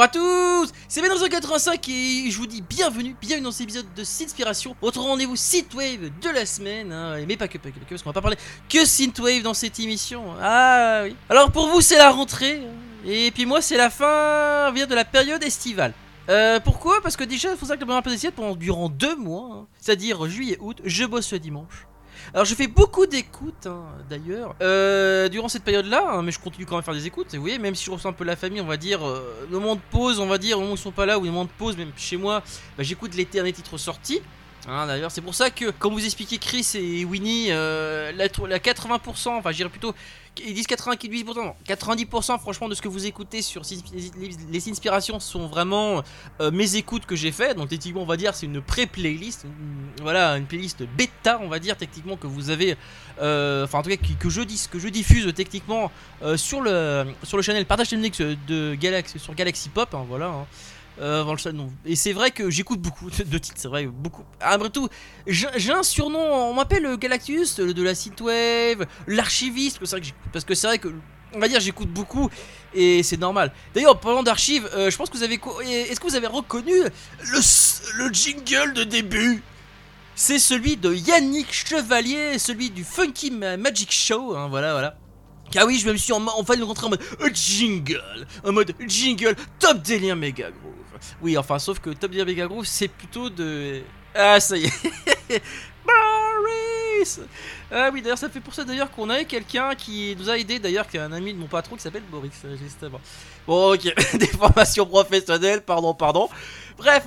Bonjour à tous C'est Ben85 et je vous dis bienvenue, bienvenue dans cet épisode de Synthspiration, votre rendez-vous Synthwave de la semaine, hein, mais pas que, pas que, parce qu'on va pas parler que Synthwave dans cette émission. Ah oui. Alors pour vous c'est la rentrée, hein, et puis moi c'est la fin vient de la période estivale. Euh, pourquoi? Parce que déjà, il faut savoir que première période pendant durant deux mois, hein, c'est-à-dire juillet-août, je bosse le dimanche. Alors je fais beaucoup d'écoutes hein, d'ailleurs euh, durant cette période-là, hein, mais je continue quand même à faire des écoutes. Et vous voyez, même si je ressens un peu la famille, on va dire, euh, le moment de pause, on va dire, au moment où ils sont pas là, ou le moment de pause, même chez moi, bah, j'écoute les derniers titres sortis. Hein, d'ailleurs, c'est pour ça que, comme vous expliquez Chris et Winnie, euh, la, la 80%, enfin, j'irais plutôt, ils disent 98%, non, 90% franchement de ce que vous écoutez sur les, inspirations sont vraiment euh, mes écoutes que j'ai fait. Donc techniquement, on va dire, c'est une pré-playlist, voilà, une playlist bêta, on va dire techniquement que vous avez, euh, enfin en tout cas que je dis, que je diffuse techniquement euh, sur le sur le channel Partage Technique de Galaxy sur Galaxy Pop, hein, voilà. hein. Euh, avant le. Et c'est vrai que j'écoute beaucoup de, titres, c'est vrai, beaucoup. Après tout, j'ai un surnom, on m'appelle le Galactus, le de la synthwave, l'archiviste, parce que c'est vrai que on va dire, j'écoute beaucoup et c'est normal. D'ailleurs, en parlant d'archives, euh, je pense que vous avez, est-ce que vous avez reconnu le, le jingle de début? C'est celui de Yannick Chevalier, celui du Funky Ma- Magic Show, hein, voilà, voilà. Ah oui, je me suis en, enfin rentré en mode euh, jingle, en mode jingle, top délire méga groove. Oui, enfin, sauf que top délire méga groove, c'est plutôt de. Ah, ça y est. Boris Ah oui, d'ailleurs, ça fait pour ça d'ailleurs qu'on avait quelqu'un qui nous a aidé, d'ailleurs, qui est un ami de mon patron qui s'appelle Boris, euh, justement. Bon, ok, des formations professionnelles, pardon, pardon. Bref.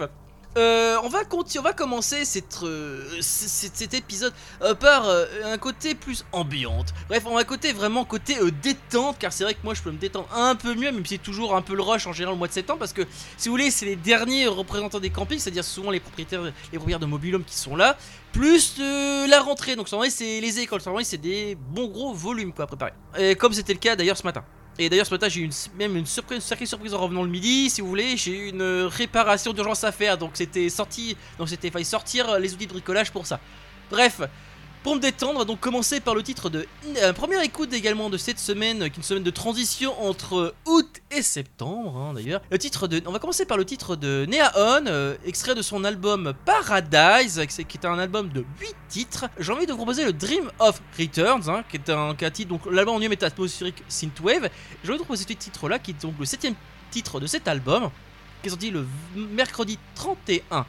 Euh, on, va conti- on va commencer euh, cet épisode euh, par un côté plus ambiante. Bref, on va côté vraiment côté détente, car c'est vrai que moi je peux me détendre un peu mieux, même si c'est toujours un peu le rush en général au mois de septembre, parce que si vous voulez, c'est les derniers représentants des campings, c'est-à-dire souvent les propriétaires, les propriétaires de mobilhome qui sont là, plus la rentrée. Donc, c'est les écoles, c'est des bons gros volumes quoi à préparer. Et comme c'était le cas d'ailleurs ce matin. Et d'ailleurs ce matin j'ai eu même une surprise, une sacrée surprise en revenant le midi, si vous voulez, j'ai eu une réparation d'urgence à faire, donc c'était sorti, donc c'était failli sortir les outils de bricolage pour ça. Bref, pour me détendre, on va donc commencer par le titre de euh, première écoute également de cette semaine, euh, qui est une semaine de transition entre août et septembre hein, d'ailleurs. Le titre de, on va commencer par le titre de Neaon, euh, extrait de son album Paradise, qui est- un album de 8 titres. J'ai envie de vous proposer le Dream of Returns, hein, qui est un, qui un titre, donc l'album en est atmosphérique synthwave. J'ai envie de vous proposer ce titre-là, qui est donc le septième titre de cet album, qui est sorti le mercredi 31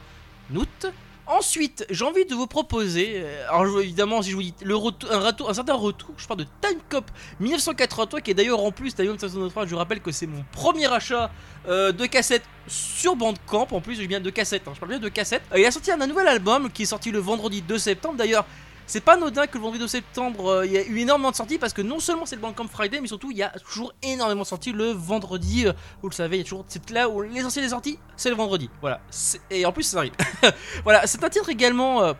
août. Ensuite, j'ai envie de vous proposer, euh, je- évidemment, si je vous dis un, certain retour, je parle de Time Cop 1983, qui est d'ailleurs en plus, Time Cop 1983, je rappelle que c'est mon premier achat euh, de cassettes sur Bandcamp, en plus, j'ai bien de cassettes, hein, je parle bien de cassettes. Euh, il a sorti un nouvel album qui est sorti le vendredi 2 septembre, d'ailleurs. C'est pas anodin que le vendredi 2 septembre, euh, il y a eu énormément de sorties parce que non seulement c'est le Bandcamp Friday, mais surtout il y a toujours énormément de sorties le vendredi. euh, vous le savez, il y a toujours c'est là où l'essentiel des sorties, c'est le vendredi. Voilà. Et en plus ça arrive. voilà, c'est un titre également. euh,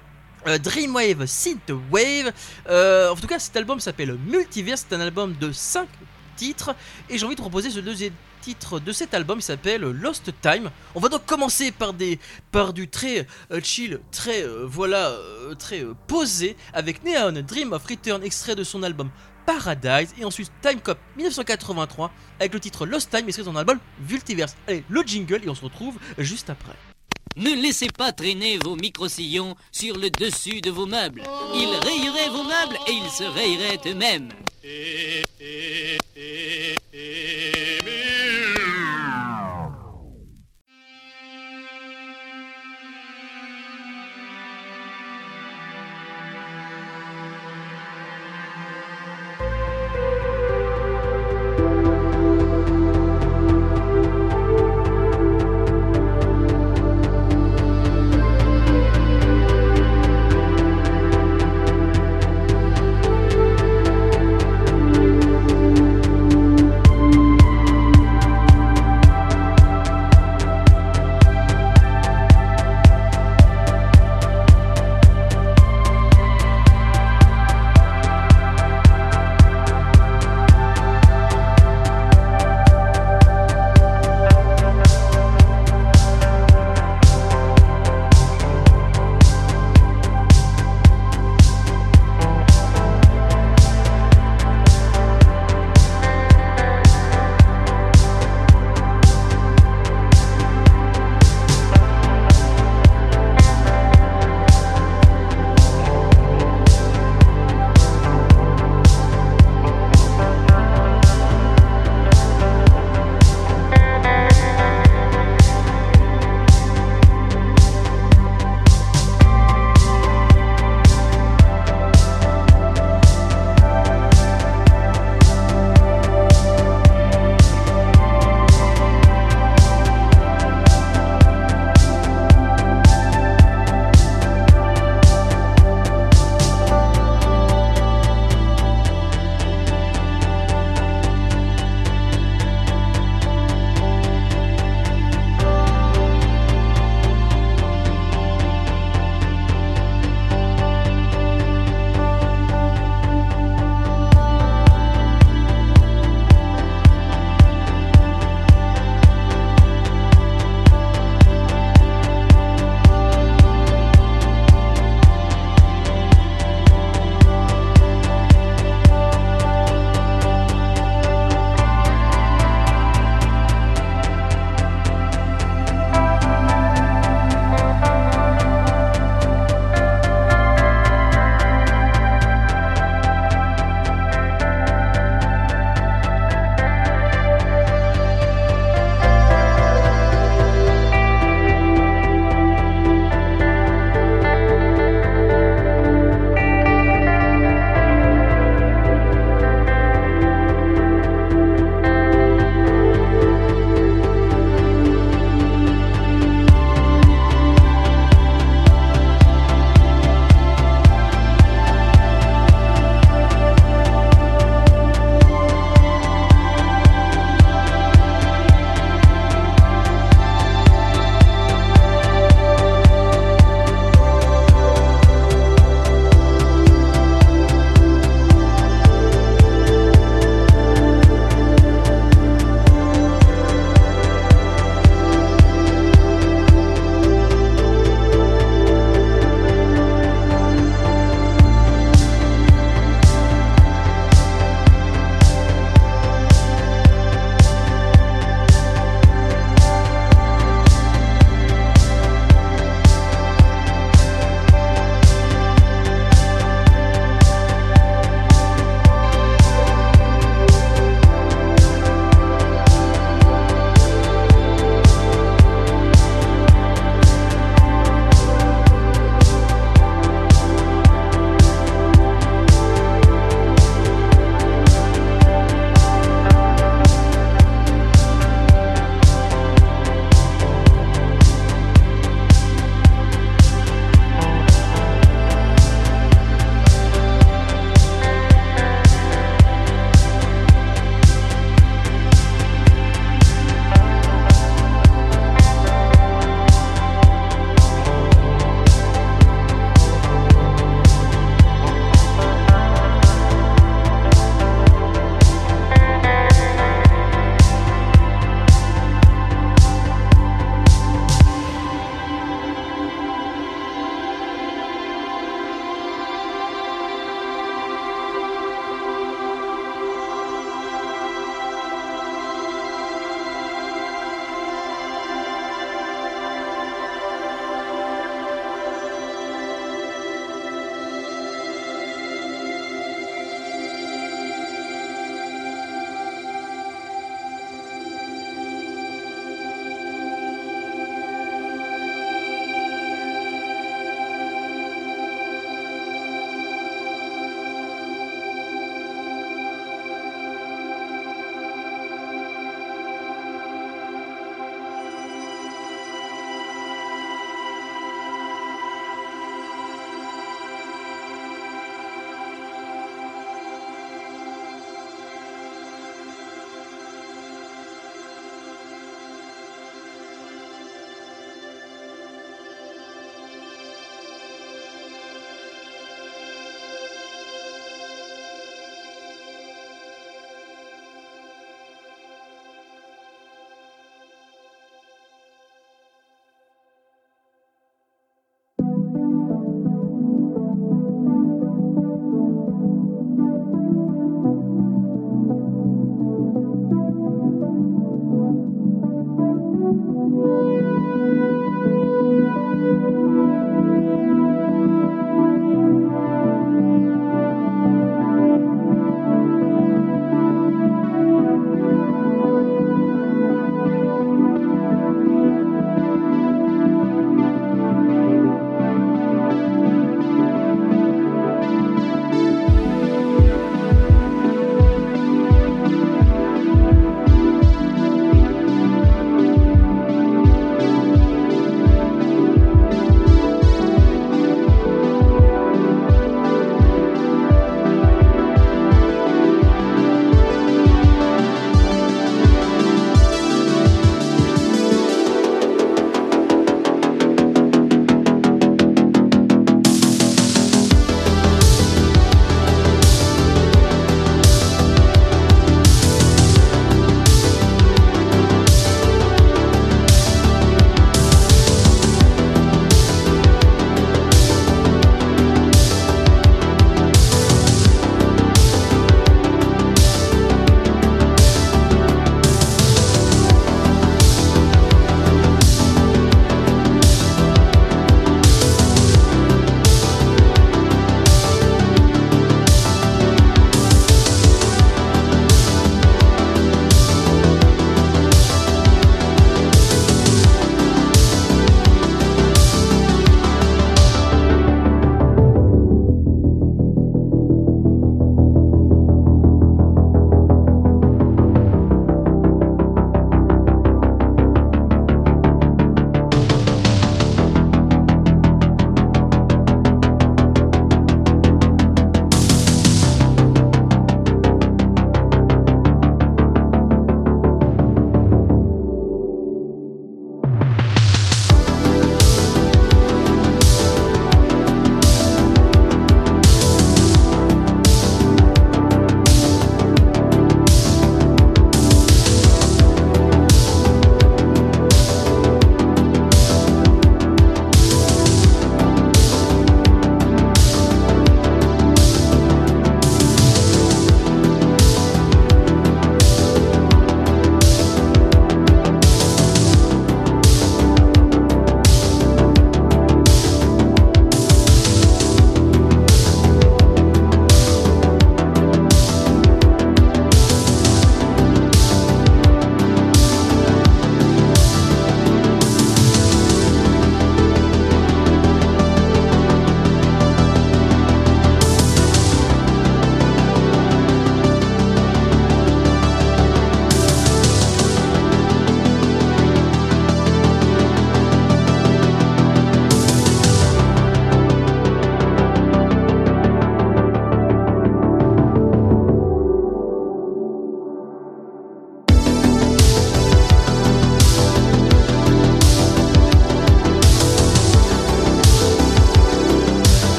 Dreamwave Synthwave. En tout cas, cet album s'appelle Multiverse. C'est un album de 5 titres. Et j'ai envie de proposer ce deuxième titre de cet album. Il s'appelle Lost Time. On va donc commencer par, des, par du très euh, chill, très euh, voilà, euh, très posé avec Neon Dream of Return, extrait de son album Paradise. Et ensuite Time Cop 1983 avec le titre Lost Time, extrait de son album Multiverse. Allez, le jingle et on se retrouve juste après. Ne laissez pas traîner vos micro-sillons sur le dessus de vos meubles. Ils rayeraient vos meubles et ils se rayeraient eux-mêmes. Emil.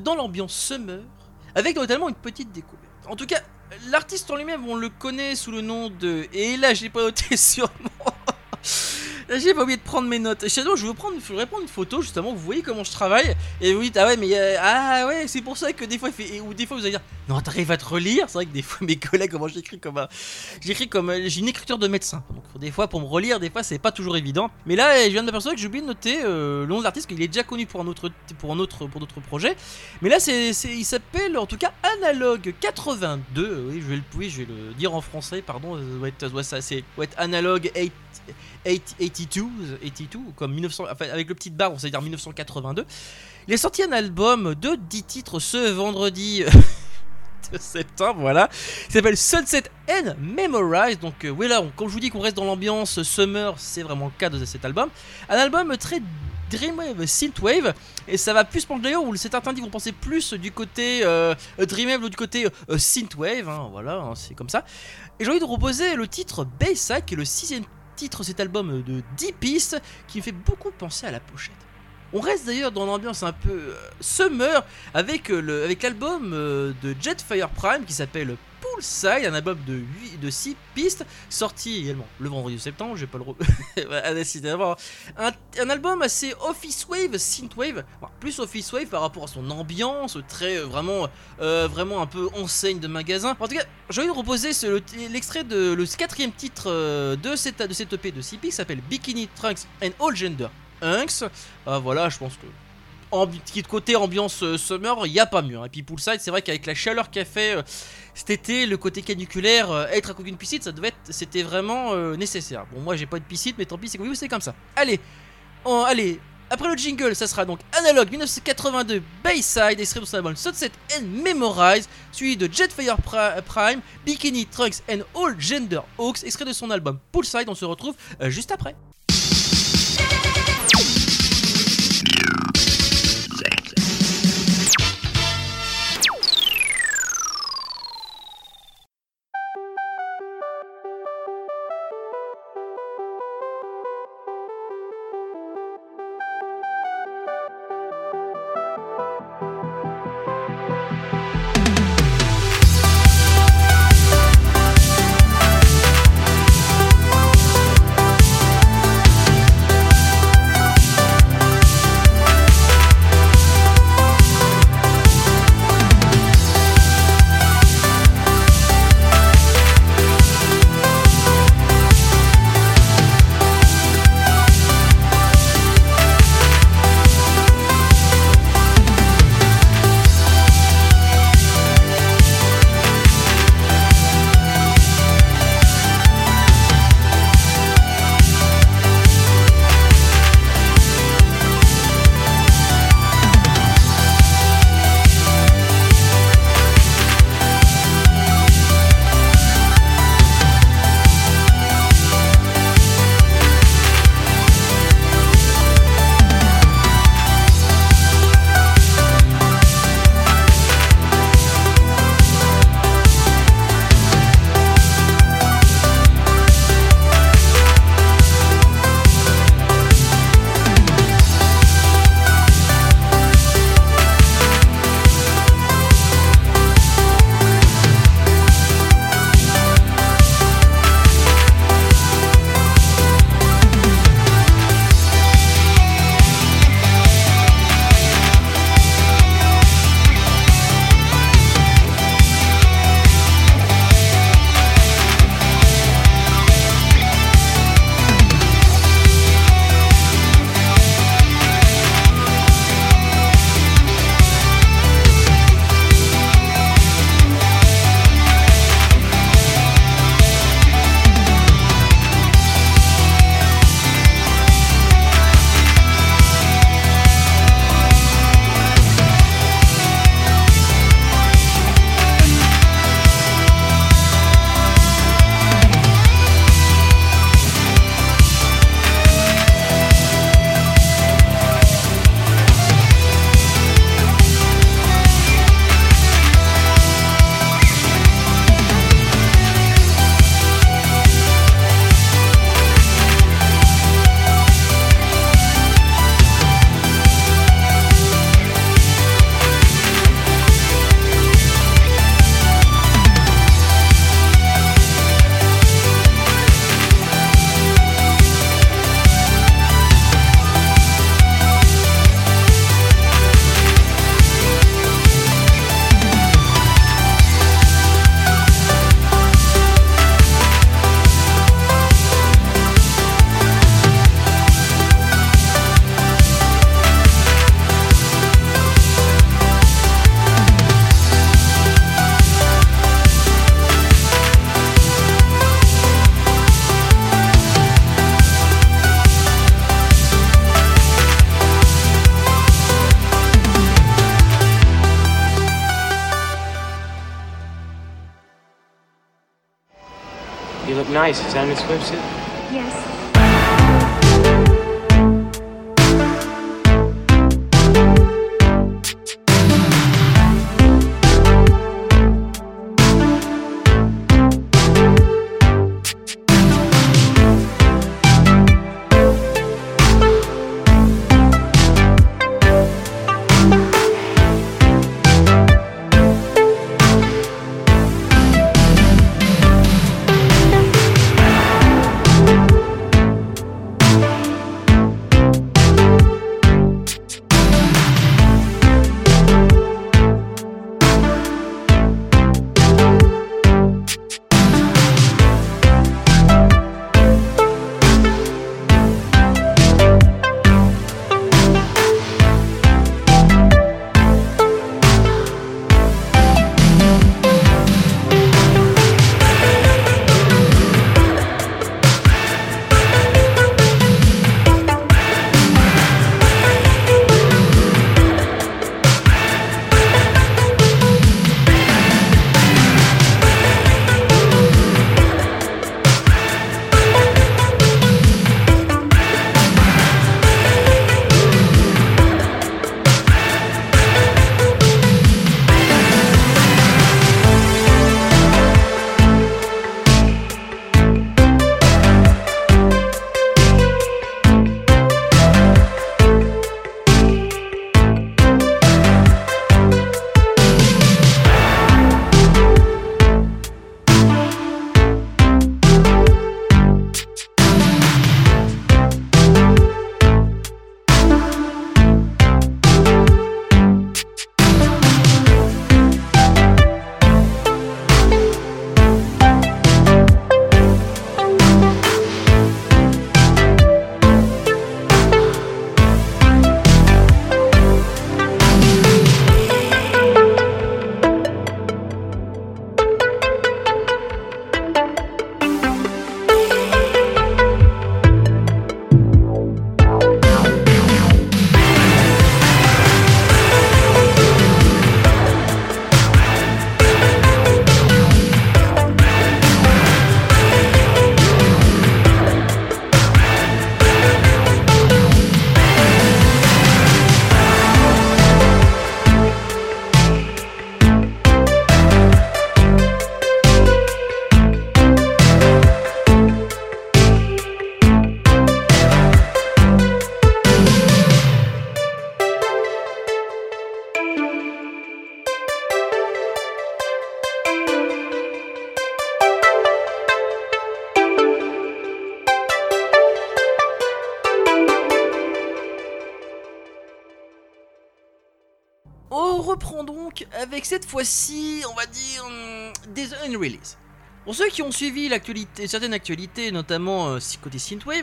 Dans l'ambiance summer, avec notamment une petite découverte. En tout cas, l'artiste en lui-même, on le connaît sous le nom de... Et là, j'ai pas noté moi. J'ai pas oublié de prendre mes notes. Shadow, je veux prendre, je prendre une photo justement. Vous voyez comment je travaille et vous dites ah ouais mais euh, ah ouais c'est pour ça que des fois fait ou des fois vous allez dire non t'arrives à te relire. C'est vrai que des fois mes collègues comment j'écris comme un j'écris comme euh, j'ai une écriture de médecin. Donc des fois pour me relire des fois c'est pas toujours évident. Mais là je viens de m'apercevoir que j'ai oublié de noter euh, le nom de l'artiste qu'il est déjà connu pour un autre pour un autre pour d'autres projets. Mais là c'est il s'appelle en tout cas Analogue 82. Oui je vais le oui, je vais le dire en français pardon. Ça doit être, ça c'est doit être Analogue 8 8 82, 82, comme 1900, enfin, avec le petit bar, on sait dire 1982. Il est sorti un album de 10 titres ce vendredi euh, de septembre, voilà. Il s'appelle Sunset and Memorize. Donc, euh, oui, là, on- je vous dis qu'on reste dans l'ambiance summer, c'est vraiment le cas de cet album. Un album très Dreamwave, Synthwave, et ça va plus pencher d'ailleurs où certains vont penser plus du côté euh, Dreamwave ou du côté euh, Synthwave, hein, voilà, hein, c'est comme ça. Et j'ai envie de proposer le titre Bayside, qui est le sixième titre de cet album de 10 pistes, qui me fait beaucoup penser à la pochette. On reste d'ailleurs dans l'ambiance un peu euh, summer avec euh, l'album euh, de Jetfire Prime qui s'appelle Poolside, un album de 8, de 6 pistes, sorti également le vendredi de septembre, j'ai pas le re- un, un album assez office wave, synthwave, enfin, plus office wave par rapport à son ambiance, très vraiment vraiment un peu enseigne de magasin. En tout cas, j'ai envie de reposer ce- le- l'extrait de le quatrième titre de cette de cette EP de 6 pistes s'appelle Bikini Trunks and All Gender Hunks. Ah, voilà, je pense que de côté ambiance euh, summer, il n'y a pas mieux. hein. Et puis Poolside, c'est vrai qu'avec la chaleur qu'a fait euh, cet été, le côté caniculaire, euh, être à côté d'une piscine, ça devait être, c'était vraiment nécessaire. Bon, moi j'ai pas de piscine, mais tant pis, c'est c'est comme ça. Allez, allez. Après le jingle, ça sera donc Analog 1982 Bayside, extrait de son album Sunset and Memorize, suivi de Jetfire Pri- Prime, Bikini Trunks and All Gender Hawks, extrait de son album Poolside. On se retrouve juste après. nice, it's only supposed cette fois-ci, on va dire, hum, des unrelease. Pour ceux qui ont suivi certaines actualités, notamment euh, côté Synthwave,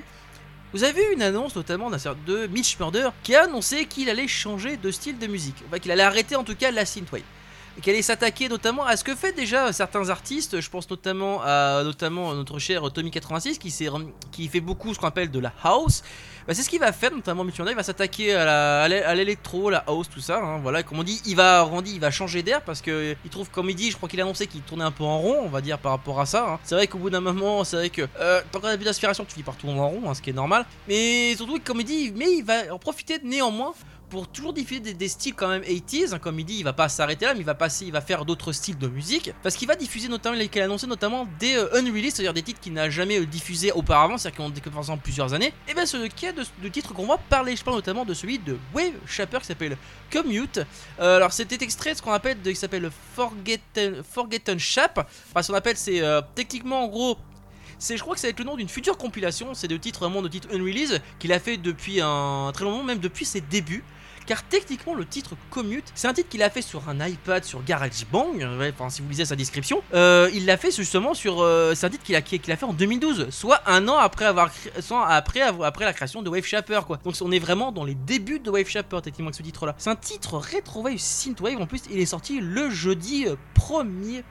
vous avez vu une annonce notamment d'un certain de Mitch Murder qui a annoncé qu'il allait changer de style de musique, qu'il allait arrêter en tout cas la Synthwave. Qu'il allait s'attaquer notamment à ce que fait déjà certains artistes, je pense notamment à notamment notre cher Tommy86 qui, fait beaucoup ce qu'on appelle de la house. Bah, c'est ce qu'il va faire, notamment Murder, il va s'attaquer à l'électro, la house, tout ça. hein, voilà, comme on dit, il va, dit, il va changer d'air parce que il trouve, comme il dit, je crois qu'il a annoncé qu'il tournait un peu en rond, on va dire par rapport à ça. hein. C'est vrai qu'au bout d'un moment, c'est vrai que euh, tant qu'on a plus d'inspiration, tu finis par tourner en rond, hein, ce qui est normal. Mais surtout, comme il dit, mais il va en profiter néanmoins pour toujours diffuser des, styles quand même 80s, hein, comme il dit, il va pas s'arrêter là, mais il va passer, il va faire d'autres styles de musique, parce qu'il va diffuser notamment, il a annoncé notamment des euh, unreleased, c'est-à-dire des titres qu'il n'a jamais euh, diffusés auparavant, c'est-à-dire qui ont par exemple plusieurs années. Et bien ce cas de, de titre qu'on va parler, je parle notamment de celui de Wave Shaper qui s'appelle Commute. Euh, alors c'était extrait de ce qu'on appelle, de, qui s'appelle Forgotten, enfin ce qu'on appelle c'est euh, techniquement en gros c'est, je crois que c'est avec le nom d'une future compilation. C'est de titres vraiment de titres unreleased qu'il a fait depuis un très long moment, même depuis ses débuts. Car techniquement, le titre Commute, c'est un titre qu'il a fait sur un iPad, sur GarageBand. ouais, Enfin, si vous lisez sa description, Euh, il l'a fait justement sur. euh, c'est un titre qu'il a, qu'il a fait en 2012, soit un an après avoir, soit après, après la création de Wave Shaper, quoi. Donc, on est vraiment dans les débuts de Wave Shaper, techniquement, avec ce titre-là. C'est un titre rétro wave synthwave. En plus, il est sorti le jeudi euh, 1er euh,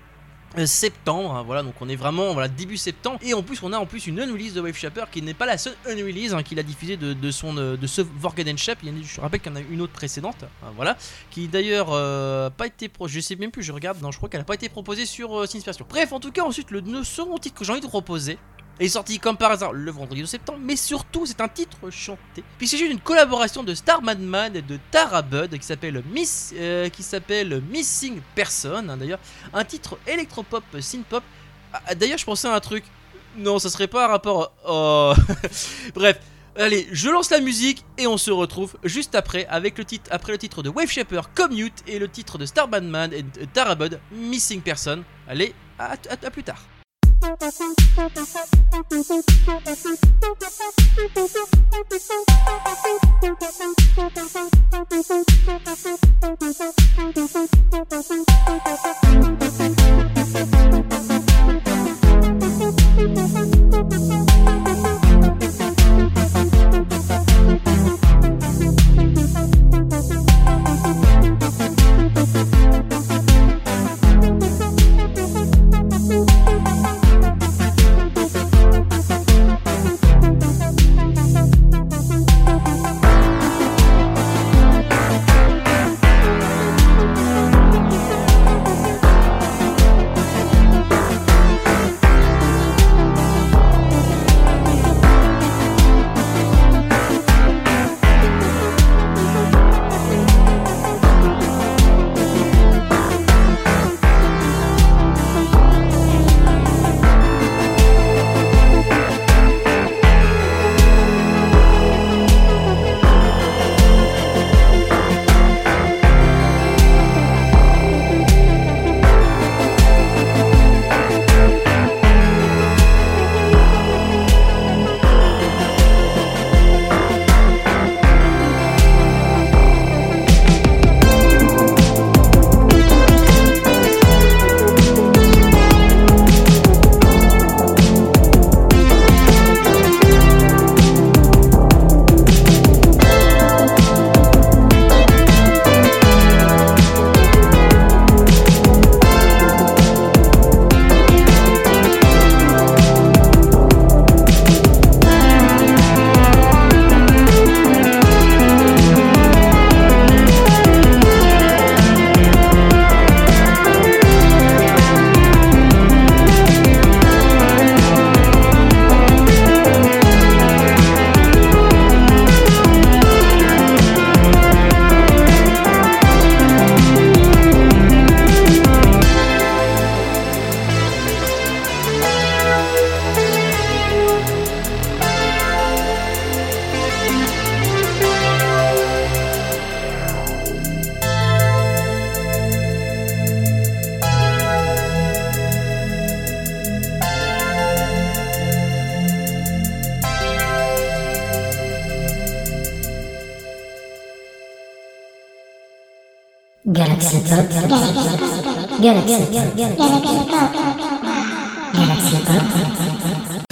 septembre, hein, voilà donc on est vraiment voilà début septembre et en plus on a en plus une unrelease de Wave Shaper qui n'est pas la seule unrelease hein, qu'il a diffusée de, son euh, de ce Vorgaden a, je rappelle qu'il y en a une autre précédente, hein, voilà, qui d'ailleurs euh, pas été pro, je sais même plus, je regarde, non je crois qu'elle a pas été proposée sur euh. Bref en tout cas ensuite le second titre que j'ai envie de proposer est sorti comme par hasard le vendredi 12 septembre, mais surtout c'est un titre chanté. Puis il s'agit d'une collaboration de Starman Man et de Tara Bud qui s'appelle Miss, euh, qui s'appelle Missing Person. hein, D'ailleurs, un titre électropop, synthpop. Ah, D'ailleurs, je pensais à un truc. Non, ça serait pas un rapport. Oh. Bref. Allez, je lance la musique et on se retrouve juste après avec le titre après le titre de Wave Shaper Commute et le titre de Starman Man et de Tara Bud Missing Person. Allez, à plus tard. Galaxy Pop. Galaxy Pop. Galaxy Pop.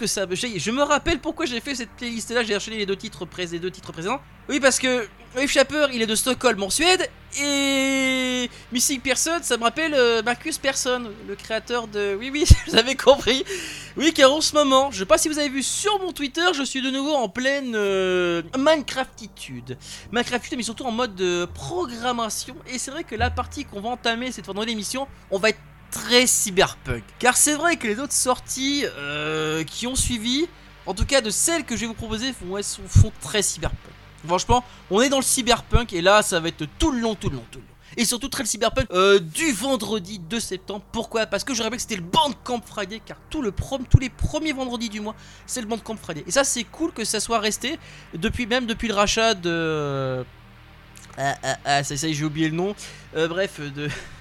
Que ça. Je me rappelle pourquoi j'ai fait cette playlist là. J'ai enchaîné les deux titres les deux titres présents. Oui parce que Wave Shapper il est de Stockholm en Suède et Missing Person ça me rappelle euh, Marcus Persson, le créateur de. Oui oui vous avez compris. Oui car en ce moment, je sais pas si vous avez vu sur mon Twitter, je suis de nouveau en pleine euh, Minecraftitude. Minecraftitude mais surtout en mode de programmation et c'est vrai que la partie qu'on va entamer cette fois dans l'émission, on va être très cyberpunk. Car c'est vrai que les autres sorties euh, qui ont suivi, en tout cas de celles que je vais vous proposer, font, très cyberpunk. Franchement, on est dans le cyberpunk et là ça va être tout le long, tout le long, tout le long. Et surtout très le cyberpunk euh, du vendredi 2 septembre. Pourquoi? Parce que je rappelle que c'était le Bandcamp Friday, car tout le prom, tous les premiers vendredis du mois, c'est le Bandcamp Friday. Et ça c'est cool que ça soit resté depuis même depuis le rachat de ah, ah, ah, ça, j'ai oublié le nom. Euh, bref, de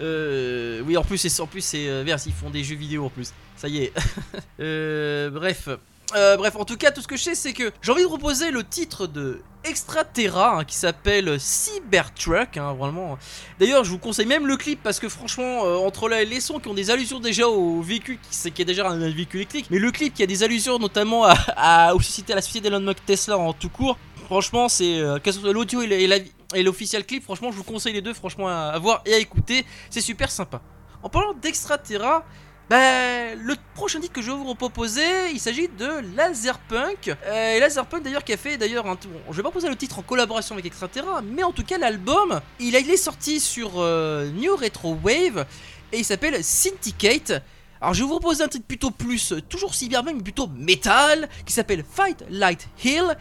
euh, oui, en plus, c'est en plus c'est euh, merde, ils font des jeux vidéo en plus. Ça y est. Euh, bref. Euh, bref, en tout cas, tout ce que je sais, c'est que j'ai envie de proposer le titre de Extraterra hein, qui s'appelle Cybertruck. Hein, vraiment. D'ailleurs, je vous conseille même le clip parce que franchement, euh, entre là, les sons qui ont des allusions déjà au véhicule qui, qui est déjà un véhicule électrique, mais le clip qui a des allusions notamment à, à, sociétés- à la société d'Elon Musk Tesla en tout court. Franchement, c'est euh, l'audio et et la- et l'official clip. Franchement, je vous conseille les deux, franchement, à, voir et à écouter. C'est super sympa. En parlant d'Extraterra, bah, le prochain titre que je vais vous proposer, il s'agit de Laserpunk. Euh, et Laserpunk d'ailleurs qui a fait d'ailleurs un... Bon, je vais pas poser le titre en collaboration avec Extraterra, mais en tout cas l'album, il, est sorti sur euh, New Retro Wave et il s'appelle Syndicate. Alors je vais vous proposer un titre plutôt plus, euh, toujours cyberpunk, mais plutôt métal, qui s'appelle Fight Light Hill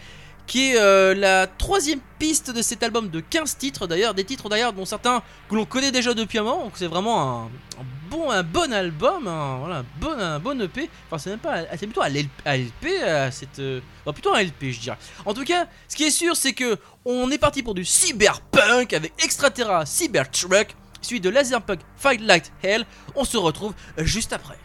qui est euh, la troisième piste de cet album de 15 titres. D'ailleurs, des titres d'ailleurs dont certains que l'on connaît déjà depuis un moment, donc c'est vraiment un, un bon, un album, un, voilà, un bon, un EP, enfin c'est même pas, c'est plutôt à l'LP, à LP, à cette, euh, plutôt un LP je dirais. En tout cas, ce qui est sûr c'est que on est parti pour du cyberpunk avec Extraterra Cybertruck, suivi de Laserpunk Fight Light Hell, on se retrouve juste après.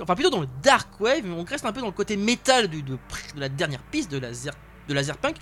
Enfin plutôt dans le dark wave, mais on reste un peu dans le côté métal de, la dernière piste de la, zer- de la Zerpunk.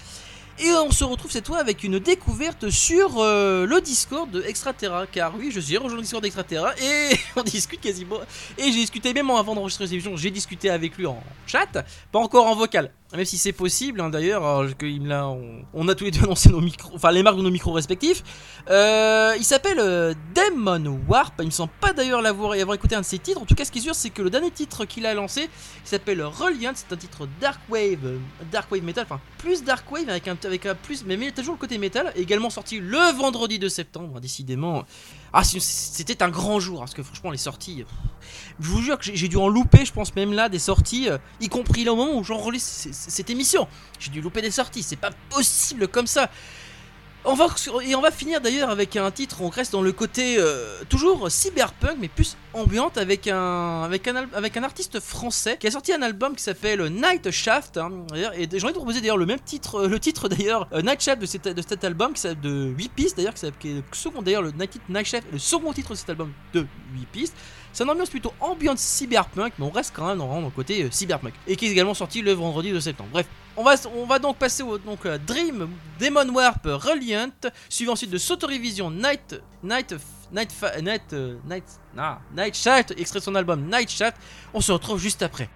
Et on se retrouve cette fois avec une découverte sur euh, le Discord de Extraterra. Car oui, je suis rejoint le Discord d'Extraterra et on discute quasiment. Et j'ai discuté même avant d'enregistrer cette émission, j'ai discuté avec lui en chat, pas encore en vocal. Même si c'est possible, hein, d'ailleurs, on, on a tous les deux annoncé nos micros, enfin les marques de nos micros respectifs. Euh, il s'appelle euh, Demon Warp. Il me semble pas d'ailleurs l'avoir y avoir écouté un de ses titres. En tout cas, ce qui est sûr, c'est que le dernier titre qu'il a lancé, il s'appelle Reliant. C'est un titre Dark Wave, Dark Wave Metal, enfin plus Dark Wave avec un, avec un plus, mais, mais toujours le côté métal. Également sorti le vendredi de septembre, décidément. Ah, c'était un grand jour, parce que franchement, les sorties. Je vous jure que j'ai dû en louper, je pense même là, des sorties, euh, y compris là au moment où j'enregistre cette émission. J'ai dû louper des sorties, c'est pas possible comme ça. On va, et on va finir d'ailleurs avec un titre, on reste dans le côté euh, toujours cyberpunk, mais plus ambiante, avec un, artiste français qui a sorti un album qui s'appelle Night Shaft. hein, et j'ai envie de proposer d'ailleurs le même titre, euh, le titre d'ailleurs, euh, Night Shaft de, cet- album, qui de 8 pistes d'ailleurs, qui est le second d'ailleurs, le Night, Night Shaft, le second titre de cet album de 8 pistes. C'est une ambiance plutôt ambiante cyberpunk, mais on reste quand même dans, le côté euh, cyberpunk. Et qui est également sorti le vendredi de septembre. Bref, on va, on va donc passer au euh, Dream, Demon Warp, Reliant, suivi ensuite de Sotori Vision, Night, Night, Night, Night, euh, Night, ah, Night Shaft, extrait de son album Night Shaft. On se retrouve juste après.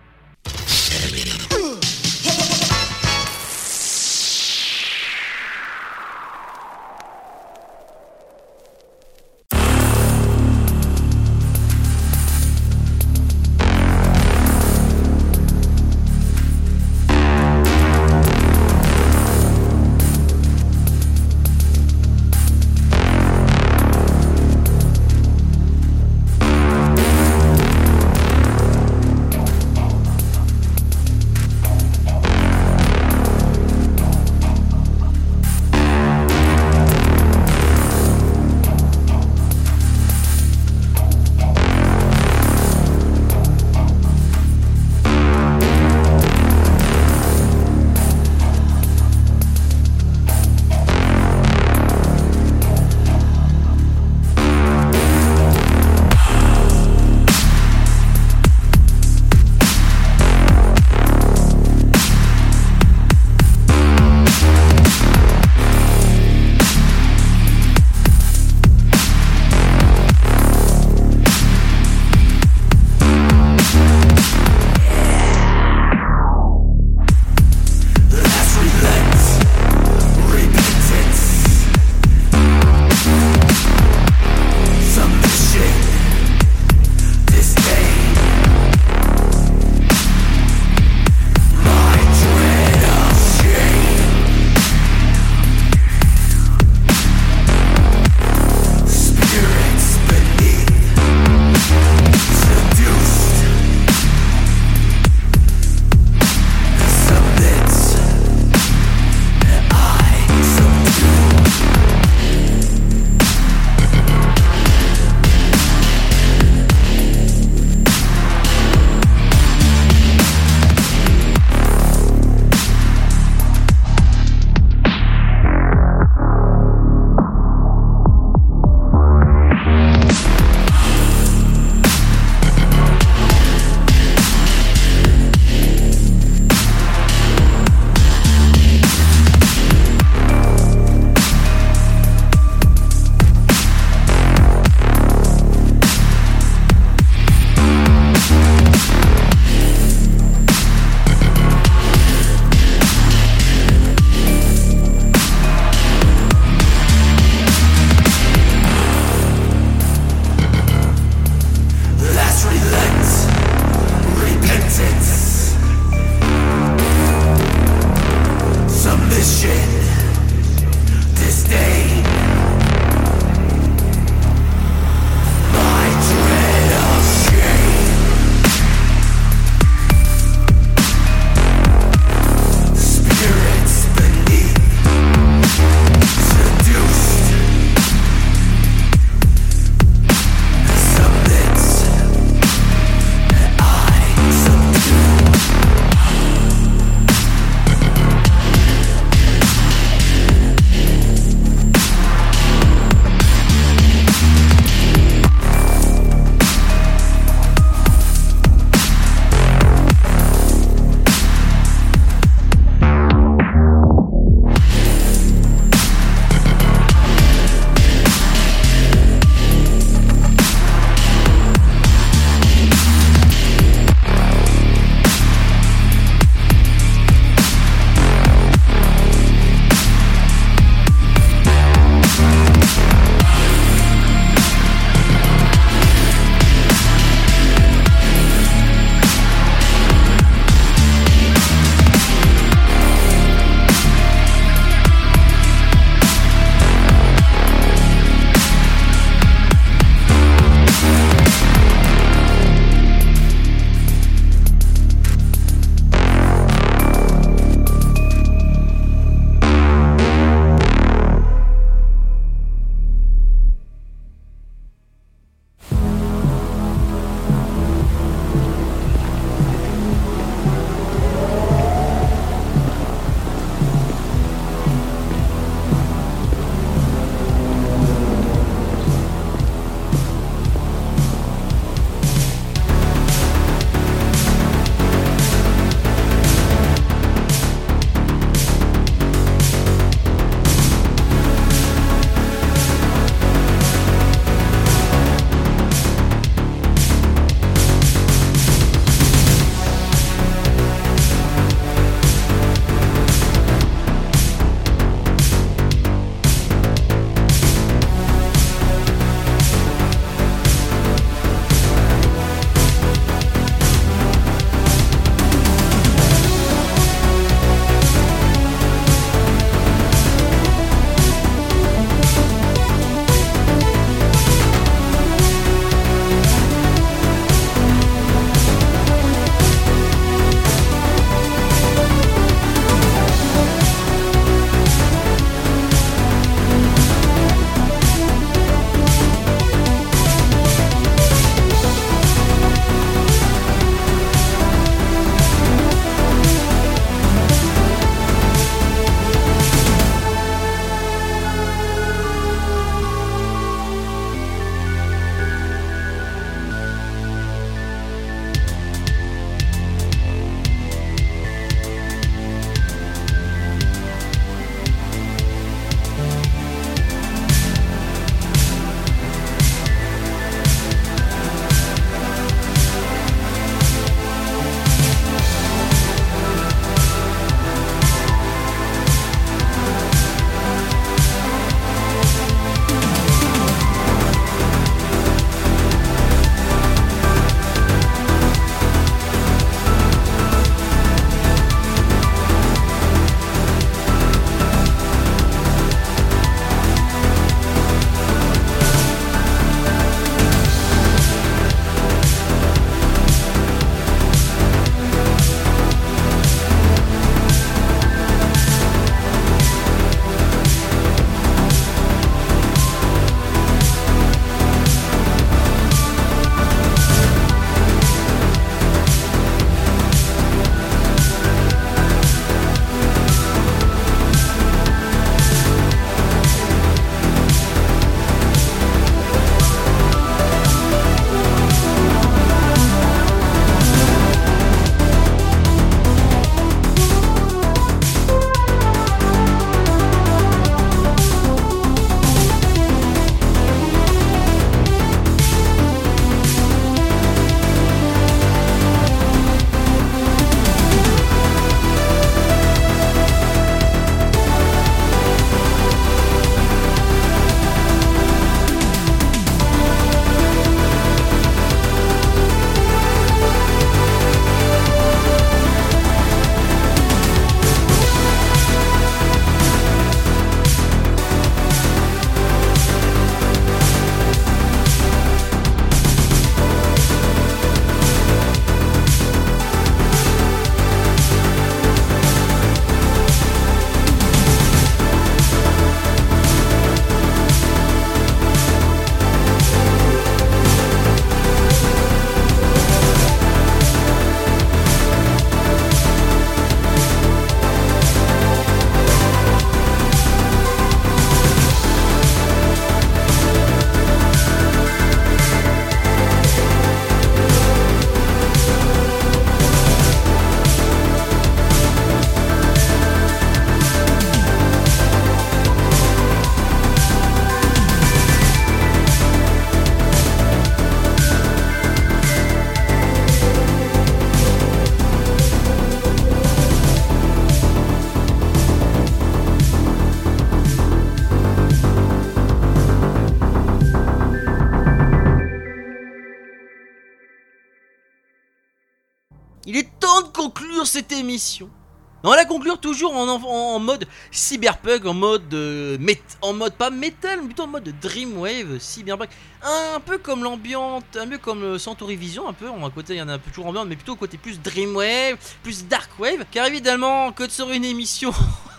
Conclure toujours en, mode cyberpunk, en mode euh, en mode pas metal, mais plutôt en mode dreamwave, cyberpunk, un peu comme l'ambiance, un peu comme euh, Centauri Vision, un peu. En côté, il y en a un peu toujours ambiante, mais plutôt côté plus dreamwave, plus darkwave. Car évidemment, que serait une émission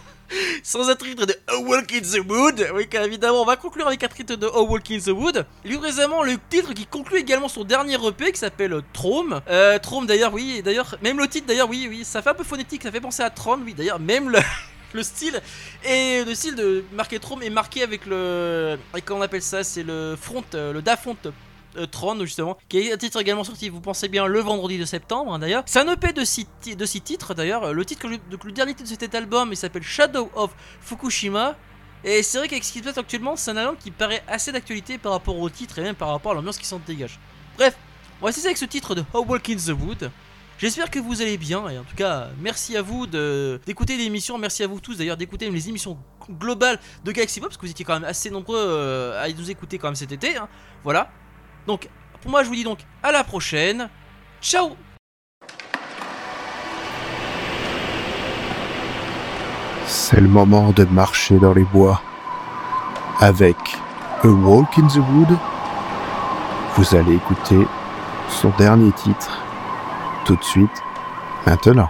sans un titre de A Walk in the Wood. Oui, car évidemment, on va conclure avec un titre de A Walk in the Wood. Lui récemment, le titre qui conclut également son dernier EP qui s'appelle Trome. Euh, Trome d'ailleurs, oui, et d'ailleurs, même le titre d'ailleurs, oui, oui, ça fait un peu phonétique, ça fait penser à Tron, oui, d'ailleurs, même le. Le style et le style de marqué Trome est marqué avec le avec comment on appelle ça c'est le front euh, le Dafont euh, Tron justement qui est un titre également sorti vous pensez bien le vendredi de septembre hein, d'ailleurs c'est un EP de 6 de six titres d'ailleurs le le dernier titre de cet album il s'appelle Shadow of Fukushima et c'est vrai qu'avec ce qui se passe actuellement c'est un album qui paraît assez d'actualité par rapport au titre et même par rapport à l'ambiance qui s'en dégage bref on va cesser avec ce titre de How Walk in the Wood J'espère que vous allez bien et en tout cas merci à vous d'écouter l'émission, merci à vous tous d'ailleurs d'écouter les émissions globales de Galaxy Pop parce que vous étiez quand même assez nombreux euh, à nous écouter quand même cet été. hein. Voilà. Donc pour moi je vous dis donc à la prochaine. Ciao C'est le moment de marcher dans les bois. Avec A Walk in the Wood, vous allez écouter son dernier titre tout de suite, maintenant.